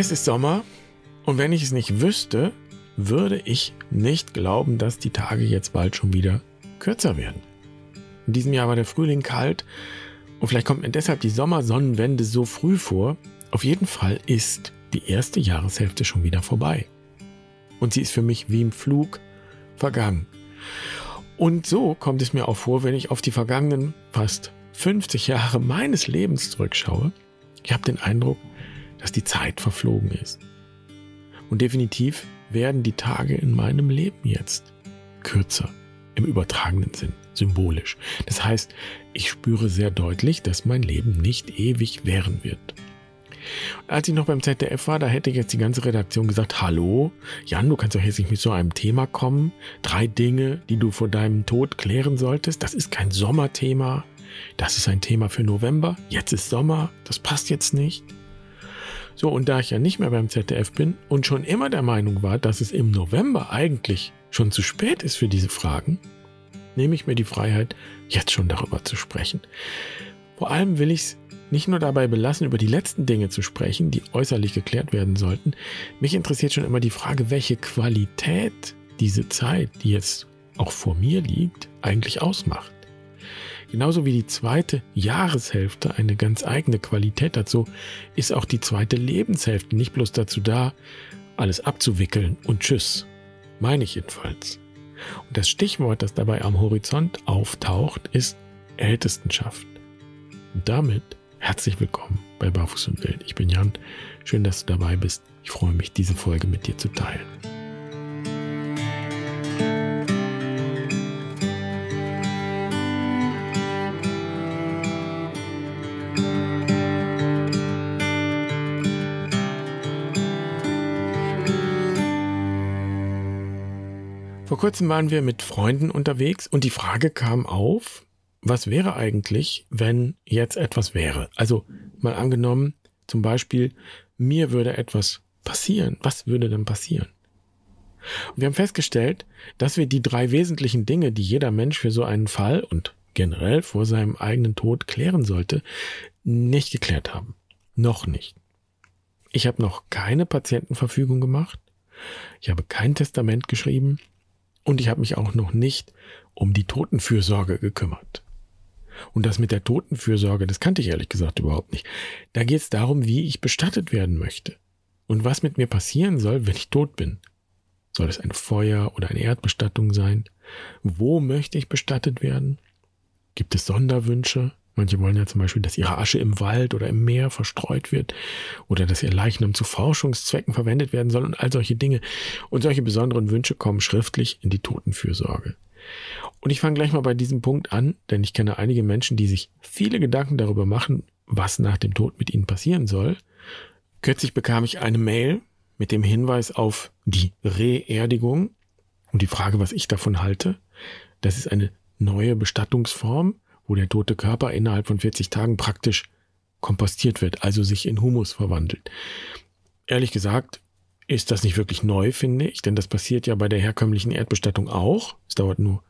Es ist Sommer und wenn ich es nicht wüsste, würde ich nicht glauben, dass die Tage jetzt bald schon wieder kürzer werden. In diesem Jahr war der Frühling kalt und vielleicht kommt mir deshalb die Sommersonnenwende so früh vor. Auf jeden Fall ist die erste Jahreshälfte schon wieder vorbei. Und sie ist für mich wie im Flug vergangen. Und so kommt es mir auch vor, wenn ich auf die vergangenen fast 50 Jahre meines Lebens zurückschaue. Ich habe den Eindruck, dass die Zeit verflogen ist. Und definitiv werden die Tage in meinem Leben jetzt kürzer, im übertragenen Sinn, symbolisch. Das heißt, ich spüre sehr deutlich, dass mein Leben nicht ewig währen wird. Als ich noch beim ZDF war, da hätte jetzt die ganze Redaktion gesagt, hallo, Jan, du kannst doch jetzt nicht mit so einem Thema kommen. Drei Dinge, die du vor deinem Tod klären solltest. Das ist kein Sommerthema. Das ist ein Thema für November. Jetzt ist Sommer. Das passt jetzt nicht. So, und da ich ja nicht mehr beim ZDF bin und schon immer der Meinung war, dass es im November eigentlich schon zu spät ist für diese Fragen, nehme ich mir die Freiheit, jetzt schon darüber zu sprechen. Vor allem will ich es nicht nur dabei belassen, über die letzten Dinge zu sprechen, die äußerlich geklärt werden sollten. Mich interessiert schon immer die Frage, welche Qualität diese Zeit, die jetzt auch vor mir liegt, eigentlich ausmacht. Genauso wie die zweite Jahreshälfte eine ganz eigene Qualität so ist auch die zweite Lebenshälfte nicht bloß dazu da, alles abzuwickeln und tschüss. Meine ich jedenfalls. Und das Stichwort, das dabei am Horizont auftaucht, ist Ältestenschaft. Und damit herzlich willkommen bei Barfuß und Wild. Ich bin Jan. Schön, dass du dabei bist. Ich freue mich, diese Folge mit dir zu teilen. Vor kurzem waren wir mit Freunden unterwegs und die Frage kam auf, was wäre eigentlich, wenn jetzt etwas wäre? Also mal angenommen, zum Beispiel, mir würde etwas passieren. Was würde dann passieren? Und wir haben festgestellt, dass wir die drei wesentlichen Dinge, die jeder Mensch für so einen Fall und generell vor seinem eigenen Tod klären sollte, nicht geklärt haben. Noch nicht. Ich habe noch keine Patientenverfügung gemacht. Ich habe kein Testament geschrieben. Und ich habe mich auch noch nicht um die Totenfürsorge gekümmert. Und das mit der Totenfürsorge, das kannte ich ehrlich gesagt überhaupt nicht. Da geht es darum, wie ich bestattet werden möchte. Und was mit mir passieren soll, wenn ich tot bin. Soll es ein Feuer oder eine Erdbestattung sein? Wo möchte ich bestattet werden? Gibt es Sonderwünsche? Manche wollen ja zum Beispiel, dass ihre Asche im Wald oder im Meer verstreut wird oder dass ihr Leichnam zu Forschungszwecken verwendet werden soll und all solche Dinge. Und solche besonderen Wünsche kommen schriftlich in die Totenfürsorge. Und ich fange gleich mal bei diesem Punkt an, denn ich kenne einige Menschen, die sich viele Gedanken darüber machen, was nach dem Tod mit ihnen passieren soll. Kürzlich bekam ich eine Mail mit dem Hinweis auf die Reerdigung und die Frage, was ich davon halte. Das ist eine neue Bestattungsform wo der tote Körper innerhalb von 40 Tagen praktisch kompostiert wird, also sich in Humus verwandelt. Ehrlich gesagt ist das nicht wirklich neu, finde ich, denn das passiert ja bei der herkömmlichen Erdbestattung auch. Es dauert nur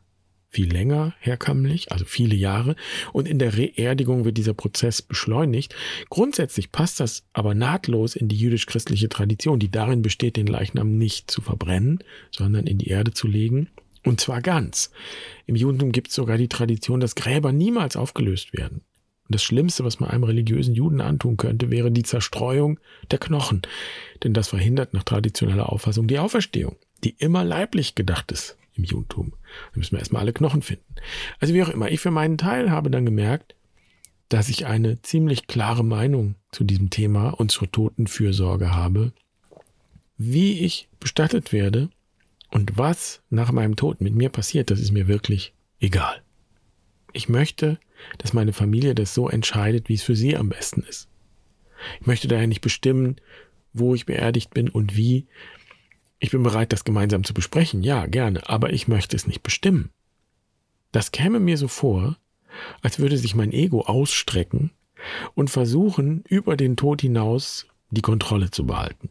viel länger herkömmlich, also viele Jahre. Und in der Reerdigung wird dieser Prozess beschleunigt. Grundsätzlich passt das aber nahtlos in die jüdisch-christliche Tradition, die darin besteht, den Leichnam nicht zu verbrennen, sondern in die Erde zu legen und zwar ganz. Im Judentum gibt es sogar die Tradition, dass Gräber niemals aufgelöst werden. Und das Schlimmste, was man einem religiösen Juden antun könnte, wäre die Zerstreuung der Knochen. Denn das verhindert nach traditioneller Auffassung die Auferstehung, die immer leiblich gedacht ist im Judentum. Da müssen wir erstmal alle Knochen finden. Also wie auch immer, ich für meinen Teil habe dann gemerkt, dass ich eine ziemlich klare Meinung zu diesem Thema und zur Totenfürsorge habe. Wie ich bestattet werde, und was nach meinem Tod mit mir passiert, das ist mir wirklich egal. Ich möchte, dass meine Familie das so entscheidet, wie es für sie am besten ist. Ich möchte daher nicht bestimmen, wo ich beerdigt bin und wie. Ich bin bereit, das gemeinsam zu besprechen, ja, gerne, aber ich möchte es nicht bestimmen. Das käme mir so vor, als würde sich mein Ego ausstrecken und versuchen, über den Tod hinaus die Kontrolle zu behalten.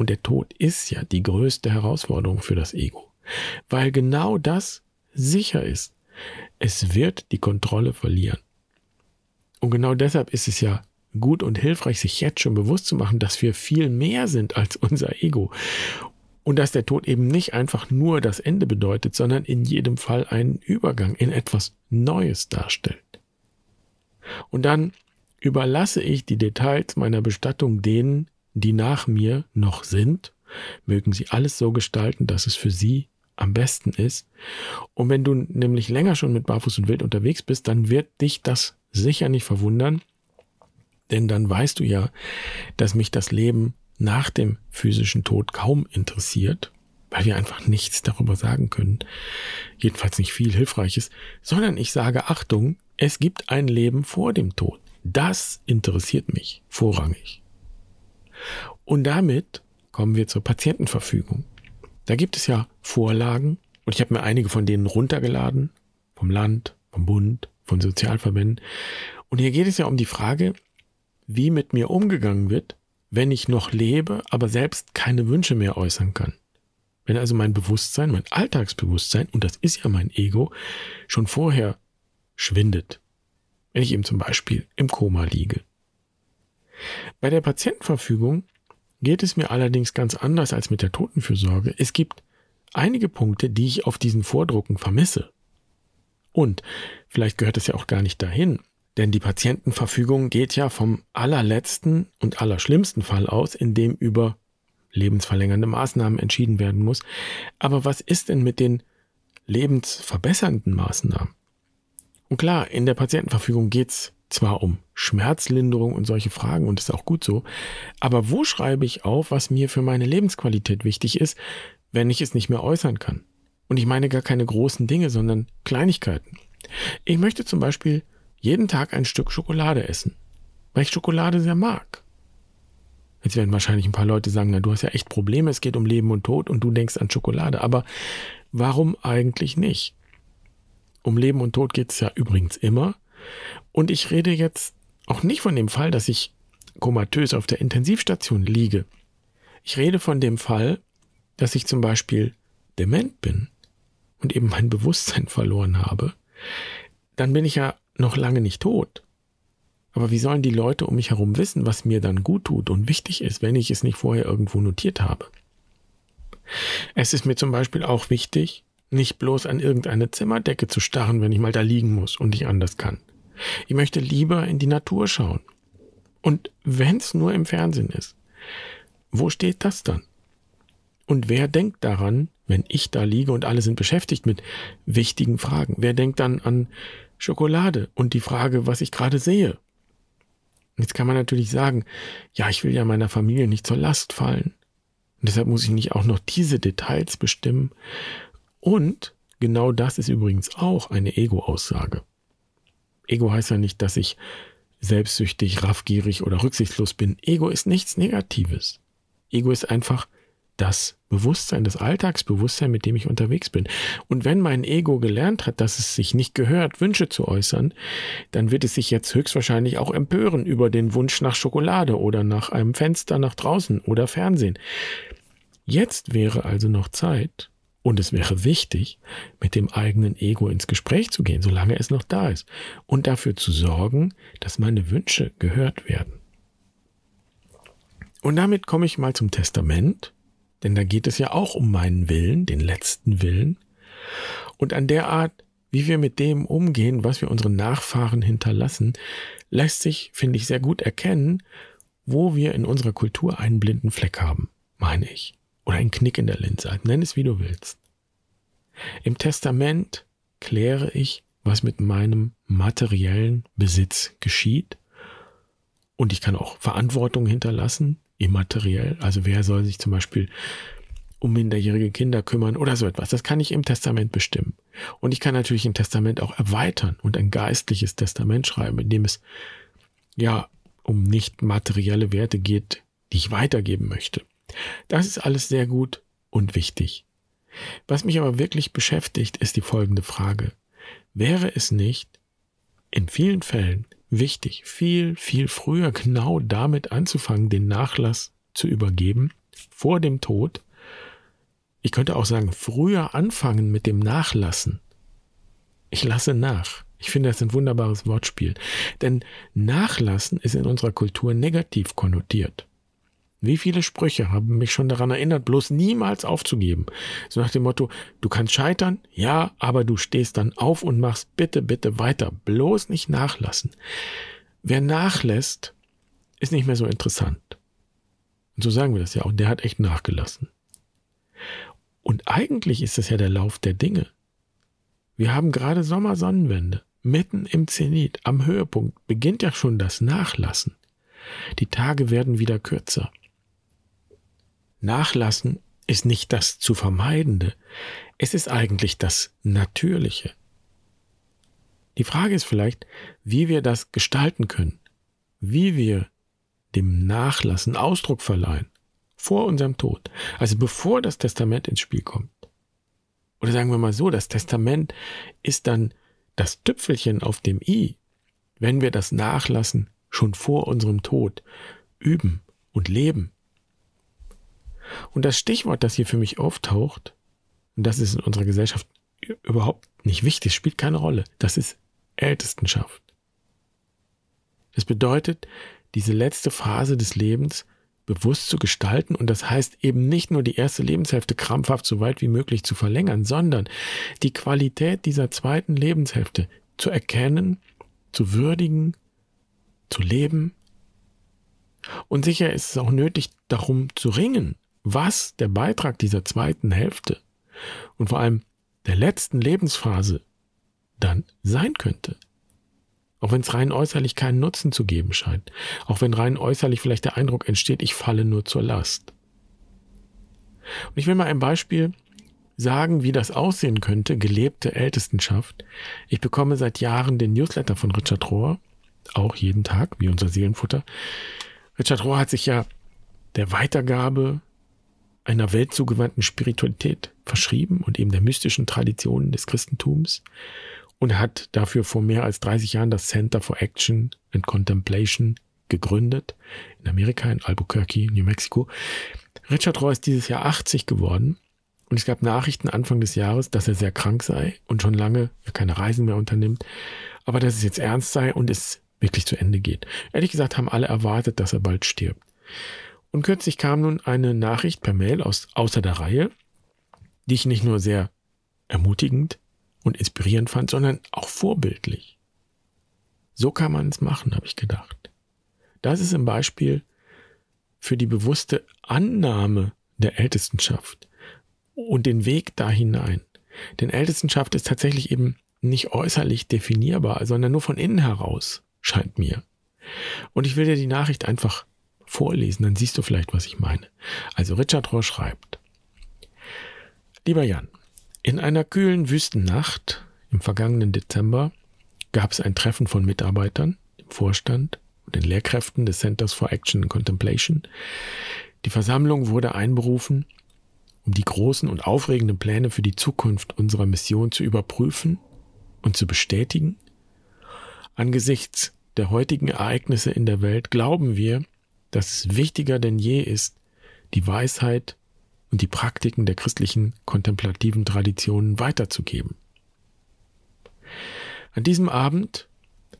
Und der Tod ist ja die größte Herausforderung für das Ego, weil genau das sicher ist. Es wird die Kontrolle verlieren. Und genau deshalb ist es ja gut und hilfreich, sich jetzt schon bewusst zu machen, dass wir viel mehr sind als unser Ego. Und dass der Tod eben nicht einfach nur das Ende bedeutet, sondern in jedem Fall einen Übergang in etwas Neues darstellt. Und dann überlasse ich die Details meiner Bestattung denen, die nach mir noch sind, mögen sie alles so gestalten, dass es für sie am besten ist. Und wenn du nämlich länger schon mit Barfuß und Wild unterwegs bist, dann wird dich das sicher nicht verwundern, denn dann weißt du ja, dass mich das Leben nach dem physischen Tod kaum interessiert, weil wir einfach nichts darüber sagen können, jedenfalls nicht viel Hilfreiches, sondern ich sage Achtung, es gibt ein Leben vor dem Tod. Das interessiert mich vorrangig. Und damit kommen wir zur Patientenverfügung. Da gibt es ja Vorlagen und ich habe mir einige von denen runtergeladen, vom Land, vom Bund, von Sozialverbänden. Und hier geht es ja um die Frage, wie mit mir umgegangen wird, wenn ich noch lebe, aber selbst keine Wünsche mehr äußern kann. Wenn also mein Bewusstsein, mein Alltagsbewusstsein, und das ist ja mein Ego, schon vorher schwindet. Wenn ich eben zum Beispiel im Koma liege. Bei der Patientenverfügung geht es mir allerdings ganz anders als mit der Totenfürsorge. Es gibt einige Punkte, die ich auf diesen Vordrucken vermisse. Und vielleicht gehört es ja auch gar nicht dahin, denn die Patientenverfügung geht ja vom allerletzten und allerschlimmsten Fall aus, in dem über lebensverlängernde Maßnahmen entschieden werden muss. Aber was ist denn mit den lebensverbessernden Maßnahmen? Und klar, in der Patientenverfügung geht es zwar um Schmerzlinderung und solche Fragen und ist auch gut so, aber wo schreibe ich auf, was mir für meine Lebensqualität wichtig ist, wenn ich es nicht mehr äußern kann? Und ich meine gar keine großen Dinge, sondern Kleinigkeiten. Ich möchte zum Beispiel jeden Tag ein Stück Schokolade essen, weil ich Schokolade sehr mag. Jetzt werden wahrscheinlich ein paar Leute sagen, na, du hast ja echt Probleme, es geht um Leben und Tod und du denkst an Schokolade. Aber warum eigentlich nicht? Um Leben und Tod geht es ja übrigens immer. Und ich rede jetzt auch nicht von dem Fall, dass ich komatös auf der Intensivstation liege. Ich rede von dem Fall, dass ich zum Beispiel dement bin und eben mein Bewusstsein verloren habe. Dann bin ich ja noch lange nicht tot. Aber wie sollen die Leute um mich herum wissen, was mir dann gut tut und wichtig ist, wenn ich es nicht vorher irgendwo notiert habe? Es ist mir zum Beispiel auch wichtig, nicht bloß an irgendeine Zimmerdecke zu starren, wenn ich mal da liegen muss und nicht anders kann. Ich möchte lieber in die Natur schauen. Und wenn es nur im Fernsehen ist, wo steht das dann? Und wer denkt daran, wenn ich da liege und alle sind beschäftigt mit wichtigen Fragen? Wer denkt dann an Schokolade und die Frage, was ich gerade sehe? Jetzt kann man natürlich sagen, ja, ich will ja meiner Familie nicht zur Last fallen. Und deshalb muss ich nicht auch noch diese Details bestimmen. Und genau das ist übrigens auch eine Ego-Aussage. Ego heißt ja nicht, dass ich selbstsüchtig, raffgierig oder rücksichtslos bin. Ego ist nichts Negatives. Ego ist einfach das Bewusstsein, das Alltagsbewusstsein, mit dem ich unterwegs bin. Und wenn mein Ego gelernt hat, dass es sich nicht gehört, Wünsche zu äußern, dann wird es sich jetzt höchstwahrscheinlich auch empören über den Wunsch nach Schokolade oder nach einem Fenster nach draußen oder Fernsehen. Jetzt wäre also noch Zeit, und es wäre wichtig, mit dem eigenen Ego ins Gespräch zu gehen, solange es noch da ist, und dafür zu sorgen, dass meine Wünsche gehört werden. Und damit komme ich mal zum Testament, denn da geht es ja auch um meinen Willen, den letzten Willen, und an der Art, wie wir mit dem umgehen, was wir unseren Nachfahren hinterlassen, lässt sich, finde ich, sehr gut erkennen, wo wir in unserer Kultur einen blinden Fleck haben, meine ich oder ein Knick in der Linse, nenn es wie du willst. Im Testament kläre ich, was mit meinem materiellen Besitz geschieht. Und ich kann auch Verantwortung hinterlassen, immateriell. Also wer soll sich zum Beispiel um minderjährige Kinder kümmern oder so etwas. Das kann ich im Testament bestimmen. Und ich kann natürlich ein Testament auch erweitern und ein geistliches Testament schreiben, in dem es ja um nicht materielle Werte geht, die ich weitergeben möchte. Das ist alles sehr gut und wichtig. Was mich aber wirklich beschäftigt, ist die folgende Frage. Wäre es nicht in vielen Fällen wichtig, viel, viel früher genau damit anzufangen, den Nachlass zu übergeben, vor dem Tod? Ich könnte auch sagen, früher anfangen mit dem Nachlassen. Ich lasse nach. Ich finde das ein wunderbares Wortspiel. Denn Nachlassen ist in unserer Kultur negativ konnotiert. Wie viele Sprüche haben mich schon daran erinnert, bloß niemals aufzugeben. So nach dem Motto, du kannst scheitern, ja, aber du stehst dann auf und machst bitte, bitte weiter. Bloß nicht nachlassen. Wer nachlässt, ist nicht mehr so interessant. Und so sagen wir das ja auch. Der hat echt nachgelassen. Und eigentlich ist das ja der Lauf der Dinge. Wir haben gerade Sommersonnenwende. Mitten im Zenit, am Höhepunkt, beginnt ja schon das Nachlassen. Die Tage werden wieder kürzer. Nachlassen ist nicht das zu vermeidende, es ist eigentlich das Natürliche. Die Frage ist vielleicht, wie wir das gestalten können, wie wir dem Nachlassen Ausdruck verleihen, vor unserem Tod, also bevor das Testament ins Spiel kommt. Oder sagen wir mal so, das Testament ist dann das Tüpfelchen auf dem i, wenn wir das Nachlassen schon vor unserem Tod üben und leben. Und das Stichwort, das hier für mich auftaucht, und das ist in unserer Gesellschaft überhaupt nicht wichtig, spielt keine Rolle, das ist Ältestenschaft. Das bedeutet, diese letzte Phase des Lebens bewusst zu gestalten und das heißt eben nicht nur die erste Lebenshälfte krampfhaft so weit wie möglich zu verlängern, sondern die Qualität dieser zweiten Lebenshälfte zu erkennen, zu würdigen, zu leben. Und sicher ist es auch nötig, darum zu ringen, was der Beitrag dieser zweiten Hälfte und vor allem der letzten Lebensphase dann sein könnte. Auch wenn es rein äußerlich keinen Nutzen zu geben scheint. Auch wenn rein äußerlich vielleicht der Eindruck entsteht, ich falle nur zur Last. Und ich will mal ein Beispiel sagen, wie das aussehen könnte, gelebte Ältestenschaft. Ich bekomme seit Jahren den Newsletter von Richard Rohr, auch jeden Tag, wie unser Seelenfutter. Richard Rohr hat sich ja der Weitergabe einer weltzugewandten Spiritualität verschrieben und eben der mystischen Traditionen des Christentums und hat dafür vor mehr als 30 Jahren das Center for Action and Contemplation gegründet in Amerika, in Albuquerque, New Mexico. Richard Roy ist dieses Jahr 80 geworden und es gab Nachrichten Anfang des Jahres, dass er sehr krank sei und schon lange keine Reisen mehr unternimmt, aber dass es jetzt ernst sei und es wirklich zu Ende geht. Ehrlich gesagt haben alle erwartet, dass er bald stirbt. Und kürzlich kam nun eine Nachricht per Mail aus außer der Reihe, die ich nicht nur sehr ermutigend und inspirierend fand, sondern auch vorbildlich. So kann man es machen, habe ich gedacht. Das ist ein Beispiel für die bewusste Annahme der Ältestenschaft und den Weg da hinein. Denn Ältestenschaft ist tatsächlich eben nicht äußerlich definierbar, sondern nur von innen heraus, scheint mir. Und ich will dir die Nachricht einfach vorlesen, dann siehst du vielleicht, was ich meine. Also Richard Rohr schreibt, Lieber Jan, in einer kühlen Wüstennacht im vergangenen Dezember gab es ein Treffen von Mitarbeitern, dem Vorstand und den Lehrkräften des Centers for Action and Contemplation. Die Versammlung wurde einberufen, um die großen und aufregenden Pläne für die Zukunft unserer Mission zu überprüfen und zu bestätigen. Angesichts der heutigen Ereignisse in der Welt glauben wir, dass es wichtiger denn je ist, die Weisheit und die Praktiken der christlichen kontemplativen Traditionen weiterzugeben. An diesem Abend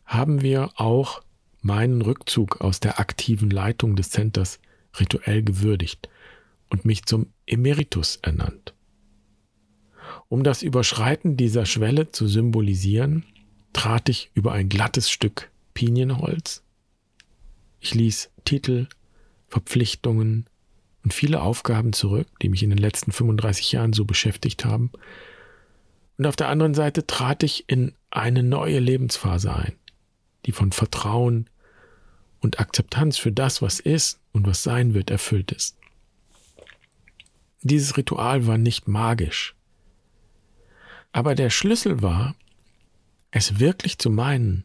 haben wir auch meinen Rückzug aus der aktiven Leitung des Centers rituell gewürdigt und mich zum Emeritus ernannt. Um das Überschreiten dieser Schwelle zu symbolisieren, trat ich über ein glattes Stück Pinienholz. Ich ließ Titel, Verpflichtungen, und viele Aufgaben zurück, die mich in den letzten 35 Jahren so beschäftigt haben. Und auf der anderen Seite trat ich in eine neue Lebensphase ein, die von Vertrauen und Akzeptanz für das, was ist und was sein wird, erfüllt ist. Dieses Ritual war nicht magisch, aber der Schlüssel war, es wirklich zu meinen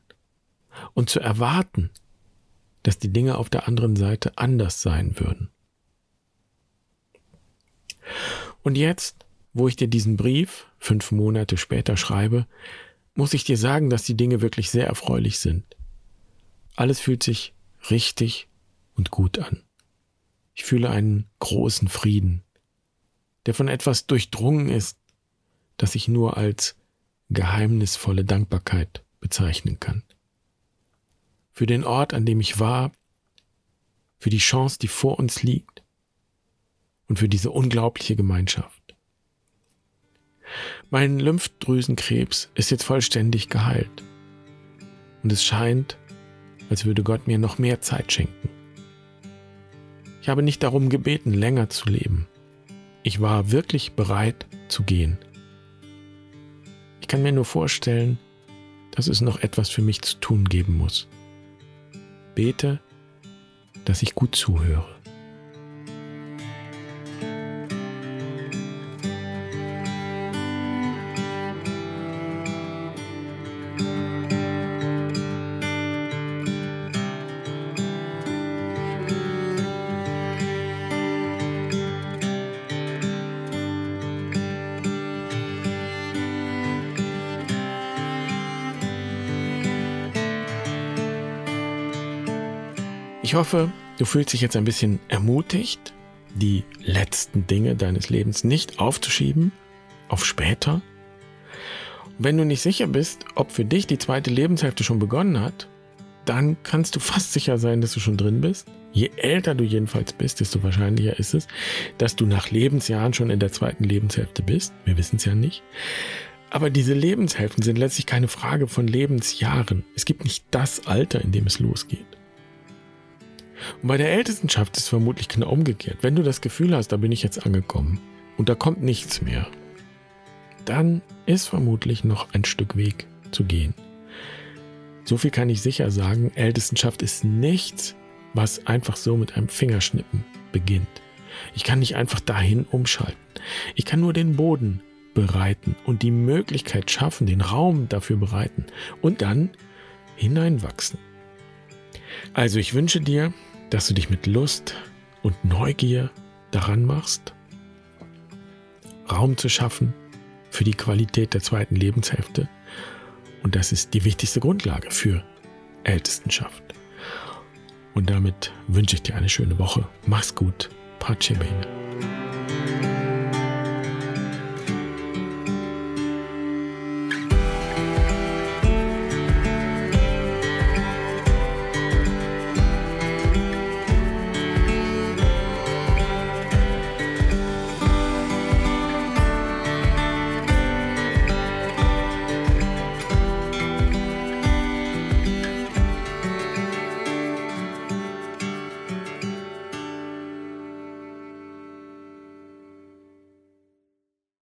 und zu erwarten, dass die Dinge auf der anderen Seite anders sein würden. Und jetzt, wo ich dir diesen Brief fünf Monate später schreibe, muss ich dir sagen, dass die Dinge wirklich sehr erfreulich sind. Alles fühlt sich richtig und gut an. Ich fühle einen großen Frieden, der von etwas durchdrungen ist, das ich nur als geheimnisvolle Dankbarkeit bezeichnen kann. Für den Ort, an dem ich war, für die Chance, die vor uns liegt und für diese unglaubliche Gemeinschaft. Mein Lymphdrüsenkrebs ist jetzt vollständig geheilt. Und es scheint, als würde Gott mir noch mehr Zeit schenken. Ich habe nicht darum gebeten, länger zu leben. Ich war wirklich bereit zu gehen. Ich kann mir nur vorstellen, dass es noch etwas für mich zu tun geben muss. Bete, dass ich gut zuhöre. Ich hoffe, du fühlst dich jetzt ein bisschen ermutigt, die letzten Dinge deines Lebens nicht aufzuschieben auf später. wenn du nicht sicher bist, ob für dich die zweite Lebenshälfte schon begonnen hat, dann kannst du fast sicher sein, dass du schon drin bist. Je älter du jedenfalls bist, desto wahrscheinlicher ist es, dass du nach Lebensjahren schon in der zweiten Lebenshälfte bist. Wir wissen es ja nicht. Aber diese Lebenshälften sind letztlich keine Frage von Lebensjahren. Es gibt nicht das Alter, in dem es losgeht. Und bei der Ältestenschaft ist es vermutlich genau umgekehrt. Wenn du das Gefühl hast, da bin ich jetzt angekommen und da kommt nichts mehr, dann ist vermutlich noch ein Stück Weg zu gehen. So viel kann ich sicher sagen, Ältestenschaft ist nichts, was einfach so mit einem Fingerschnippen beginnt. Ich kann nicht einfach dahin umschalten. Ich kann nur den Boden bereiten und die Möglichkeit schaffen, den Raum dafür bereiten und dann hineinwachsen. Also ich wünsche dir, dass du dich mit Lust und Neugier daran machst, Raum zu schaffen für die Qualität der zweiten Lebenshälfte. Und das ist die wichtigste Grundlage für Ältestenschaft. Und damit wünsche ich dir eine schöne Woche. Mach's gut. Pace bene.